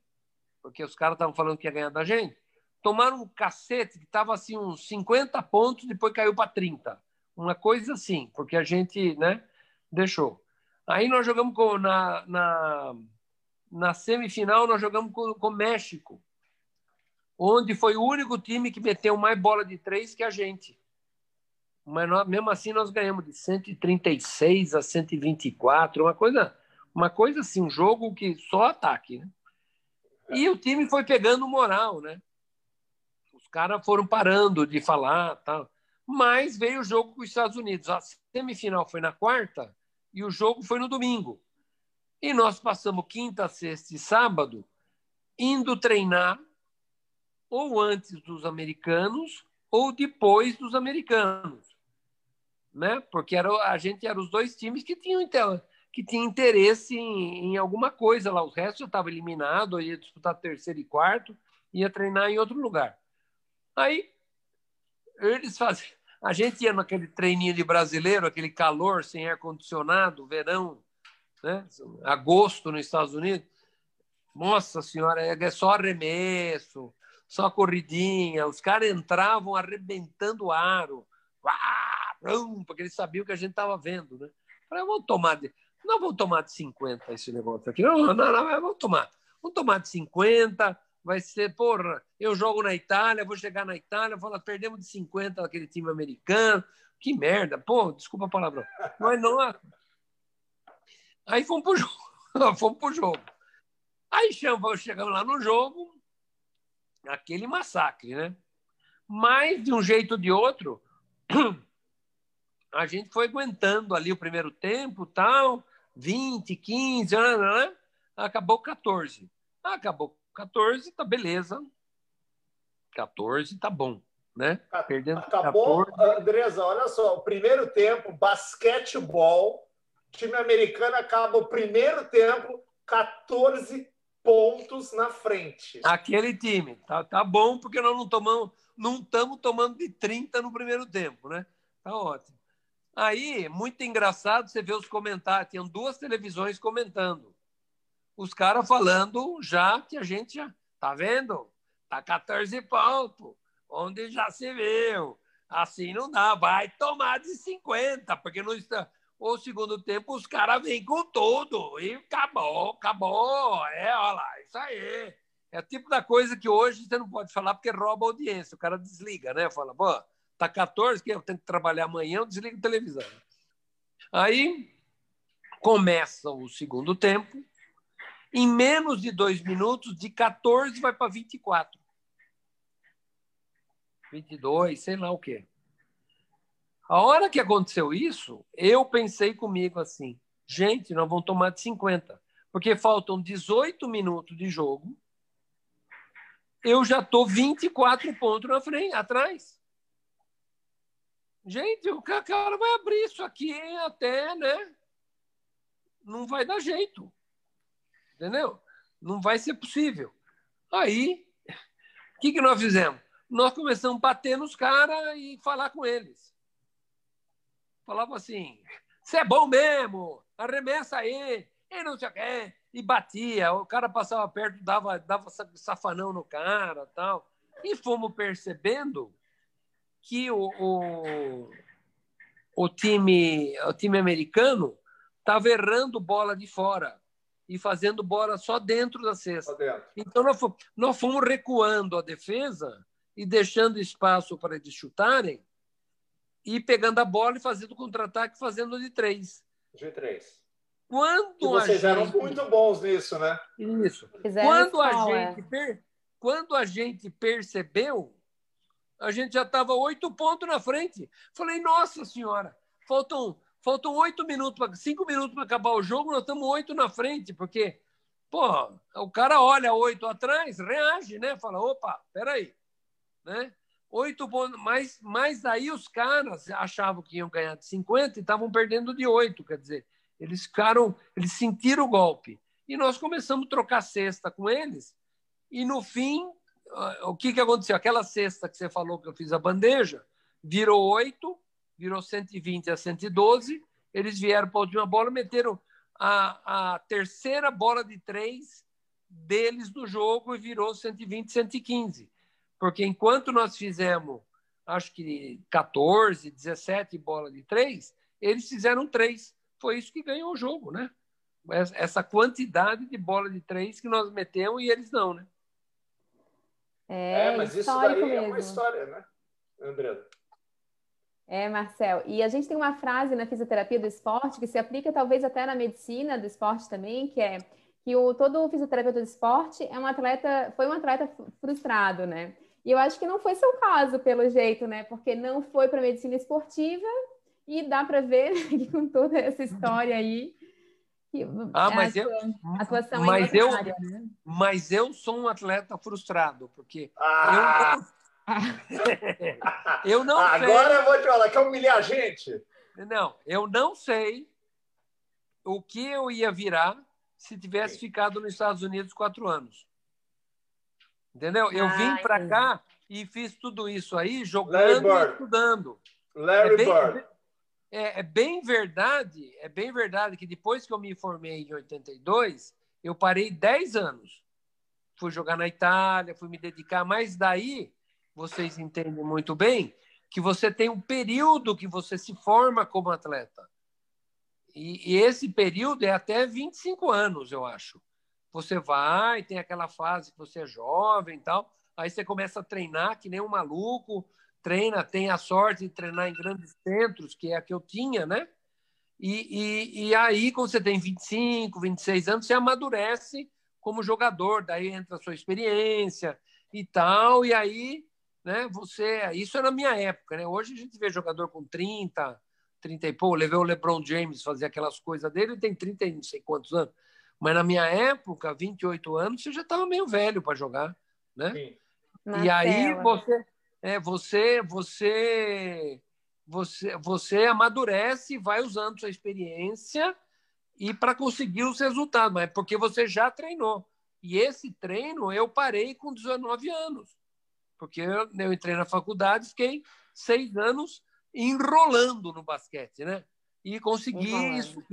Porque os caras estavam falando que ia ganhar da gente. Tomaram um cacete que estava assim uns 50 pontos, depois caiu para 30 uma coisa assim, porque a gente né, deixou. Aí nós jogamos com, na, na, na semifinal, nós jogamos com o México, onde foi o único time que meteu mais bola de três que a gente. Mas nós, mesmo assim nós ganhamos de 136 a 124, uma coisa, uma coisa assim, um jogo que só ataque, né? E o time foi pegando moral, né? Os caras foram parando de falar, tal. Mas veio o jogo com os Estados Unidos. A semifinal foi na quarta e o jogo foi no domingo. E nós passamos quinta, sexta e sábado indo treinar ou antes dos americanos ou depois dos americanos, né? Porque era, a gente era os dois times que tinham que tinha interesse em, em, alguma coisa lá. Os restos já estavam eliminados, ia disputar terceiro e quarto, ia treinar em outro lugar. Aí eles faziam a gente ia naquele treininho de brasileiro, aquele calor sem ar-condicionado, verão, né? agosto nos Estados Unidos. Nossa Senhora, é só arremesso, só corridinha. Os caras entravam arrebentando aro, porque eles sabiam que a gente estava vendo. Né? Falei, vamos tomar de... Não vamos tomar de 50 esse negócio aqui. Não, não, não, vamos tomar. Vamos tomar de 50, vai ser, porra, eu jogo na Itália, vou chegar na Itália, vou perdemos de 50 aquele time americano, que merda, pô, desculpa a palavra. Mas não. Aí fomos pro jogo. fomos pro jogo. Aí chegamos lá no jogo, aquele massacre, né? Mas, de um jeito ou de outro, a gente foi aguentando ali o primeiro tempo, tal, 20, 15, né? acabou 14. Acabou 14, tá beleza. 14 tá bom, né? Perdendo Acabou, 14. Andresa, olha só, o primeiro tempo, basquetebol, time americano acaba o primeiro tempo 14 pontos na frente. Aquele time, tá, tá bom porque nós não tomamos, não estamos tomando de 30 no primeiro tempo, né? Tá ótimo. Aí, muito engraçado, você vê os comentários, tinham duas televisões comentando os caras falando já que a gente já. Tá vendo? Tá 14 pontos, onde já se viu. Assim não dá, vai tomar de 50, porque no o segundo tempo os caras vêm com tudo e acabou, acabou. É, olha lá, isso aí. É tipo da coisa que hoje você não pode falar porque rouba a audiência. O cara desliga, né? Fala, pô, tá 14, que eu tenho que trabalhar amanhã, eu desligo a televisão. Aí começa o segundo tempo, em menos de dois minutos, de 14 vai para 24. 22, sei lá o quê. A hora que aconteceu isso, eu pensei comigo assim: gente, nós vamos tomar de 50, porque faltam 18 minutos de jogo. Eu já estou 24 pontos na frente, atrás. gente, o cara vai abrir isso aqui até, né? Não vai dar jeito. Entendeu? Não vai ser possível. Aí, o que, que nós fizemos? Nós começamos a bater nos caras e falar com eles. Falava assim: você é bom mesmo, arremessa aí, e não sei o quê. E batia, o cara passava perto, dava, dava safanão no cara tal. E fomos percebendo que o, o, o time, o time americano estava errando bola de fora e fazendo bola só dentro da cesta. Dentro. Então, nós fomos, nós fomos recuando a defesa e deixando espaço para eles chutarem e pegando a bola e fazendo contra-ataque, fazendo de três. De três. Quando e vocês a gente... eram muito bons nisso, né? Isso. Quando a, gente per... Quando a gente percebeu, a gente já estava oito pontos na frente. Falei, nossa senhora, faltam Faltam oito minutos, cinco minutos para acabar o jogo, nós estamos oito na frente, porque, pô, o cara olha oito atrás, reage, né? Fala, opa, peraí, né? Oito pontos, mas, mas aí os caras achavam que iam ganhar de 50 e estavam perdendo de oito, quer dizer, eles ficaram, eles sentiram o golpe. E nós começamos a trocar cesta com eles, e no fim, o que, que aconteceu? Aquela cesta que você falou que eu fiz a bandeja, virou oito, virou 120 a 112. Eles vieram para a última bola, meteram a, a terceira bola de três deles do jogo e virou 120, 115. Porque enquanto nós fizemos, acho que 14, 17 bolas de três, eles fizeram três. Foi isso que ganhou o jogo, né? Essa quantidade de bola de três que nós metemos e eles não, né? É, é mas isso daí mesmo. é uma história, né, André? É, Marcel. E a gente tem uma frase na fisioterapia do esporte que se aplica talvez até na medicina do esporte também, que é que o, todo fisioterapeuta do esporte é um atleta, foi um atleta frustrado, né? E eu acho que não foi seu caso, pelo jeito, né? Porque não foi para medicina esportiva e dá para ver que com toda essa história aí. Ah, mas eu, atuação mas é eu, né? mas eu sou um atleta frustrado, porque ah. eu eu não Agora sei. eu vou te falar, quer humilhar a gente? Não, eu não sei o que eu ia virar se tivesse ficado nos Estados Unidos quatro anos. Entendeu? Eu vim para cá e fiz tudo isso aí jogando e estudando. Larry é bem, Bird. É, é, bem verdade, é bem verdade que depois que eu me formei em 82, eu parei 10 anos. Fui jogar na Itália, fui me dedicar, mas daí vocês entendem muito bem, que você tem um período que você se forma como atleta. E, e, esse período é até 25 anos, eu acho. Você vai, tem aquela fase que você é jovem e tal, aí você começa a treinar que nem um maluco, treina, tem a sorte de treinar em grandes centros, que é a que eu tinha, né? E, e, e aí, quando você tem 25, 26 anos, você amadurece como jogador, daí entra a sua experiência e tal, e aí né? Você, isso é na minha época, né? Hoje a gente vê jogador com 30, 30 e pouco, levei o LeBron James fazer aquelas coisas dele, ele tem 30 e não sei quantos anos. Mas na minha época, 28 anos, você já estava meio velho para jogar, né? Sim. E aí você, é, você, você, você, você amadurece e vai usando sua experiência e para conseguir os resultados, mas é porque você já treinou. E esse treino eu parei com 19 anos porque eu, eu entrei na faculdade, fiquei seis anos enrolando no basquete, né? E consegui isso,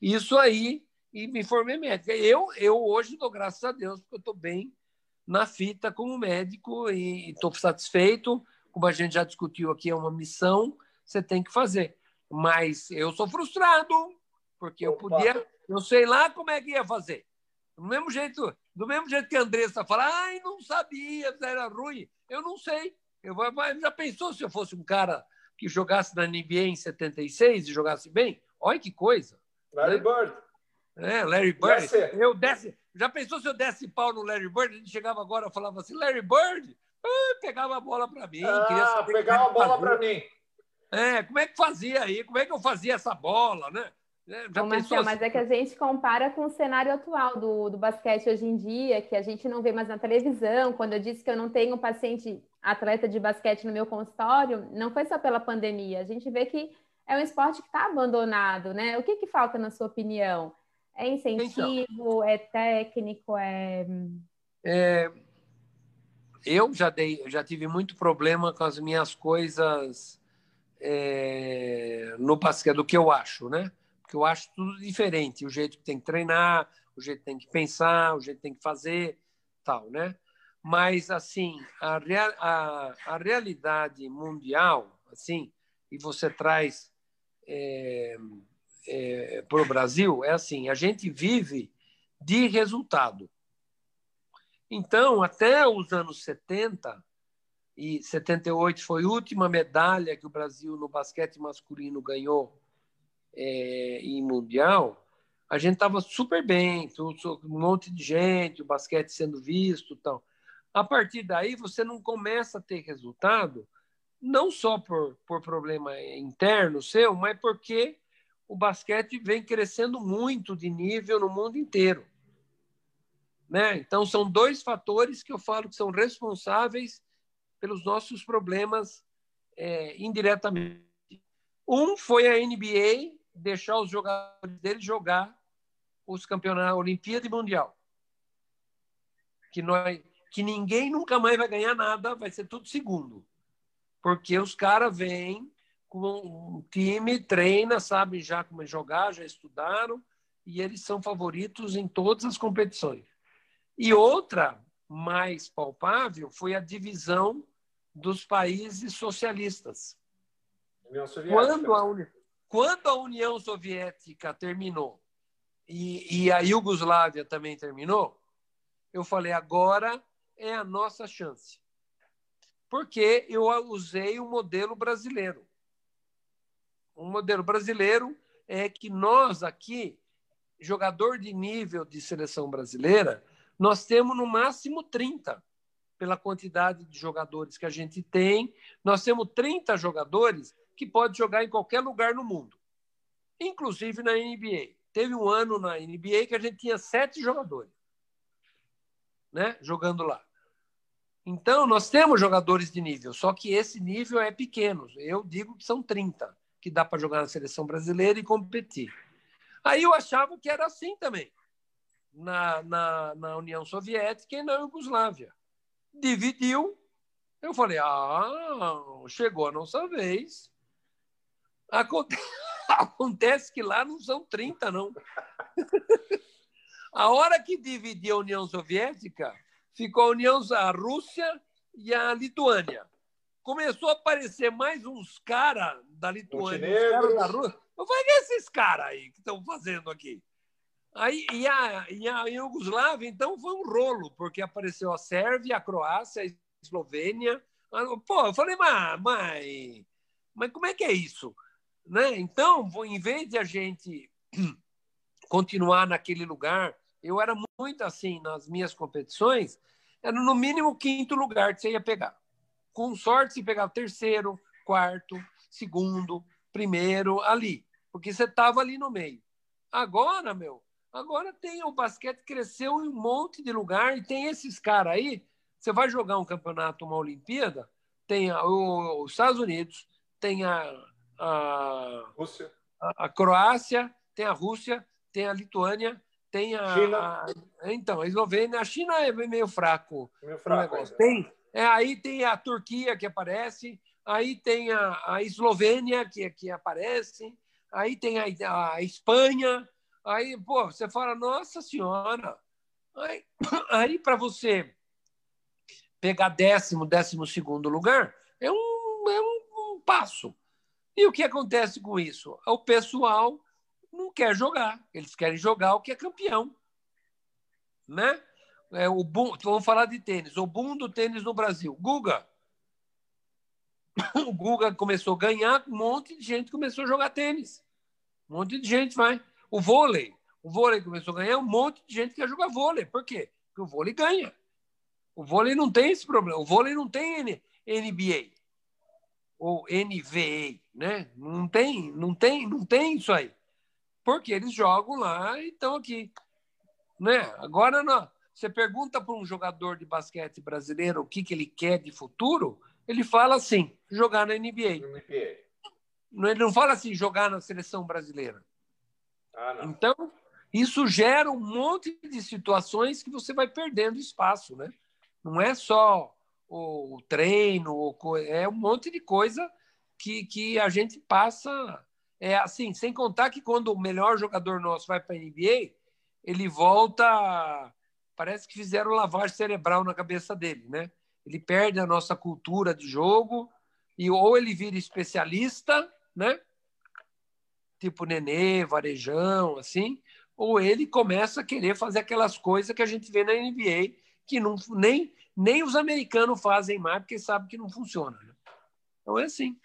isso aí e me formei médico. Eu, eu hoje dou graças a Deus porque eu estou bem na fita como médico e estou satisfeito. Como a gente já discutiu aqui, é uma missão, você tem que fazer. Mas eu sou frustrado porque eu podia, eu sei lá como é que ia fazer. Do mesmo jeito, do mesmo jeito que a Andressa fala, ai, não sabia, era ruim. Eu não sei. Eu, já pensou se eu fosse um cara que jogasse na NBA em 76 e jogasse bem? Olha que coisa. Larry né? Bird. É, Larry Bird. Eu desce, já pensou se eu desse pau no Larry Bird? Ele chegava agora e falava assim, Larry Bird, ah, pegava a bola para mim. Ah, pegava a bola para mim. É, como é que fazia aí? Como é que eu fazia essa bola, né? Né? Já Ô, Marcelo, mas é que a gente compara com o cenário atual do, do basquete hoje em dia, que a gente não vê mais na televisão. Quando eu disse que eu não tenho paciente atleta de basquete no meu consultório, não foi só pela pandemia. A gente vê que é um esporte que está abandonado, né? O que, que falta, na sua opinião? É incentivo? Então, é técnico? É... é... Eu já dei, já tive muito problema com as minhas coisas é... no basquete, do que eu acho, né? Porque eu acho tudo diferente, o jeito que tem que treinar, o jeito que tem que pensar, o jeito que tem que fazer, tal, né? Mas assim, a, real, a, a realidade mundial, assim, e você traz é, é, para o Brasil é assim: a gente vive de resultado. Então, até os anos 70 e 78 foi a última medalha que o Brasil no basquete masculino ganhou é, em mundial. A gente estava super bem, um monte de gente, o basquete sendo visto, tal. A partir daí, você não começa a ter resultado não só por, por problema interno seu, mas porque o basquete vem crescendo muito de nível no mundo inteiro. Né? Então, são dois fatores que eu falo que são responsáveis pelos nossos problemas é, indiretamente. Um foi a NBA deixar os jogadores dele jogar os campeonatos Olimpíada e Mundial. Que, nós, que ninguém nunca mais vai ganhar nada, vai ser tudo segundo porque os caras vêm com um time, treina, sabem já como jogar, já estudaram, e eles são favoritos em todas as competições. E outra, mais palpável, foi a divisão dos países socialistas. Quando a, Uni... Quando a União Soviética terminou e, e a Iugoslávia também terminou, eu falei: agora é a nossa chance porque eu usei o modelo brasileiro. O modelo brasileiro é que nós aqui, jogador de nível de seleção brasileira, nós temos no máximo 30 pela quantidade de jogadores que a gente tem. Nós temos 30 jogadores que pode jogar em qualquer lugar no mundo, inclusive na NBA. Teve um ano na NBA que a gente tinha sete jogadores né, jogando lá. Então, nós temos jogadores de nível, só que esse nível é pequeno. Eu digo que são 30 que dá para jogar na seleção brasileira e competir. Aí eu achava que era assim também, na, na, na União Soviética e na Iugoslávia. Dividiu. Eu falei, ah, chegou a nossa vez. Acontece que lá não são 30, não. A hora que dividiu a União Soviética, ficou a União, a Rússia e a Lituânia. Começou a aparecer mais uns caras da Lituânia, cara da Rússia. Eu falei, que esses caras aí que estão fazendo aqui? Aí, e, a, e a Iugoslávia, então, foi um rolo, porque apareceu a Sérvia, a Croácia, a Eslovênia. Pô, eu falei, mas, mas, mas como é que é isso? Né? Então, em vez de a gente continuar naquele lugar eu era muito assim nas minhas competições, era no mínimo quinto lugar que você ia pegar. Com sorte, você pegava terceiro, quarto, segundo, primeiro, ali, porque você estava ali no meio. Agora, meu, agora tem o basquete cresceu em um monte de lugar e tem esses caras aí. Você vai jogar um campeonato, uma Olimpíada, tem a, o, os Estados Unidos, tem a, a, Rússia. A, a Croácia, tem a Rússia, tem a Lituânia, tem a, China. a, então a Eslovênia, a China é meio fraco. Meio fraco tem, é, aí tem a Turquia que aparece, aí tem a, a Eslovênia que, que aparece, aí tem a, a Espanha, aí pô, você fala nossa senhora, aí, aí para você pegar décimo, décimo segundo lugar é um, é um, um passo. E o que acontece com isso? O pessoal não quer jogar. Eles querem jogar o que é campeão. Né? É, o boom, vamos falar de tênis. O boom do tênis no Brasil. Guga. O Guga começou a ganhar, um monte de gente começou a jogar tênis. Um monte de gente vai. O vôlei. O vôlei começou a ganhar, um monte de gente quer jogar vôlei. Por quê? Porque o vôlei ganha. O vôlei não tem esse problema. O vôlei não tem NBA ou NVA, né? Não tem, não tem, não tem isso aí. porque eles jogam lá e estão aqui. Né? Agora, não. Você pergunta para um jogador de basquete brasileiro o que, que ele quer de futuro, ele fala assim: jogar na NBA. NBA. Ele não fala assim: jogar na seleção brasileira. Ah, então, isso gera um monte de situações que você vai perdendo espaço, né? Não é só o treino, é um monte de coisa que, que a gente passa. É assim, sem contar que quando o melhor jogador nosso vai para a NBA, ele volta. Parece que fizeram lavagem cerebral na cabeça dele, né? Ele perde a nossa cultura de jogo e ou ele vira especialista, né? Tipo Nenê, Varejão, assim, ou ele começa a querer fazer aquelas coisas que a gente vê na NBA, que não, nem, nem os americanos fazem mais, porque sabem que não funciona. Né? Então é assim.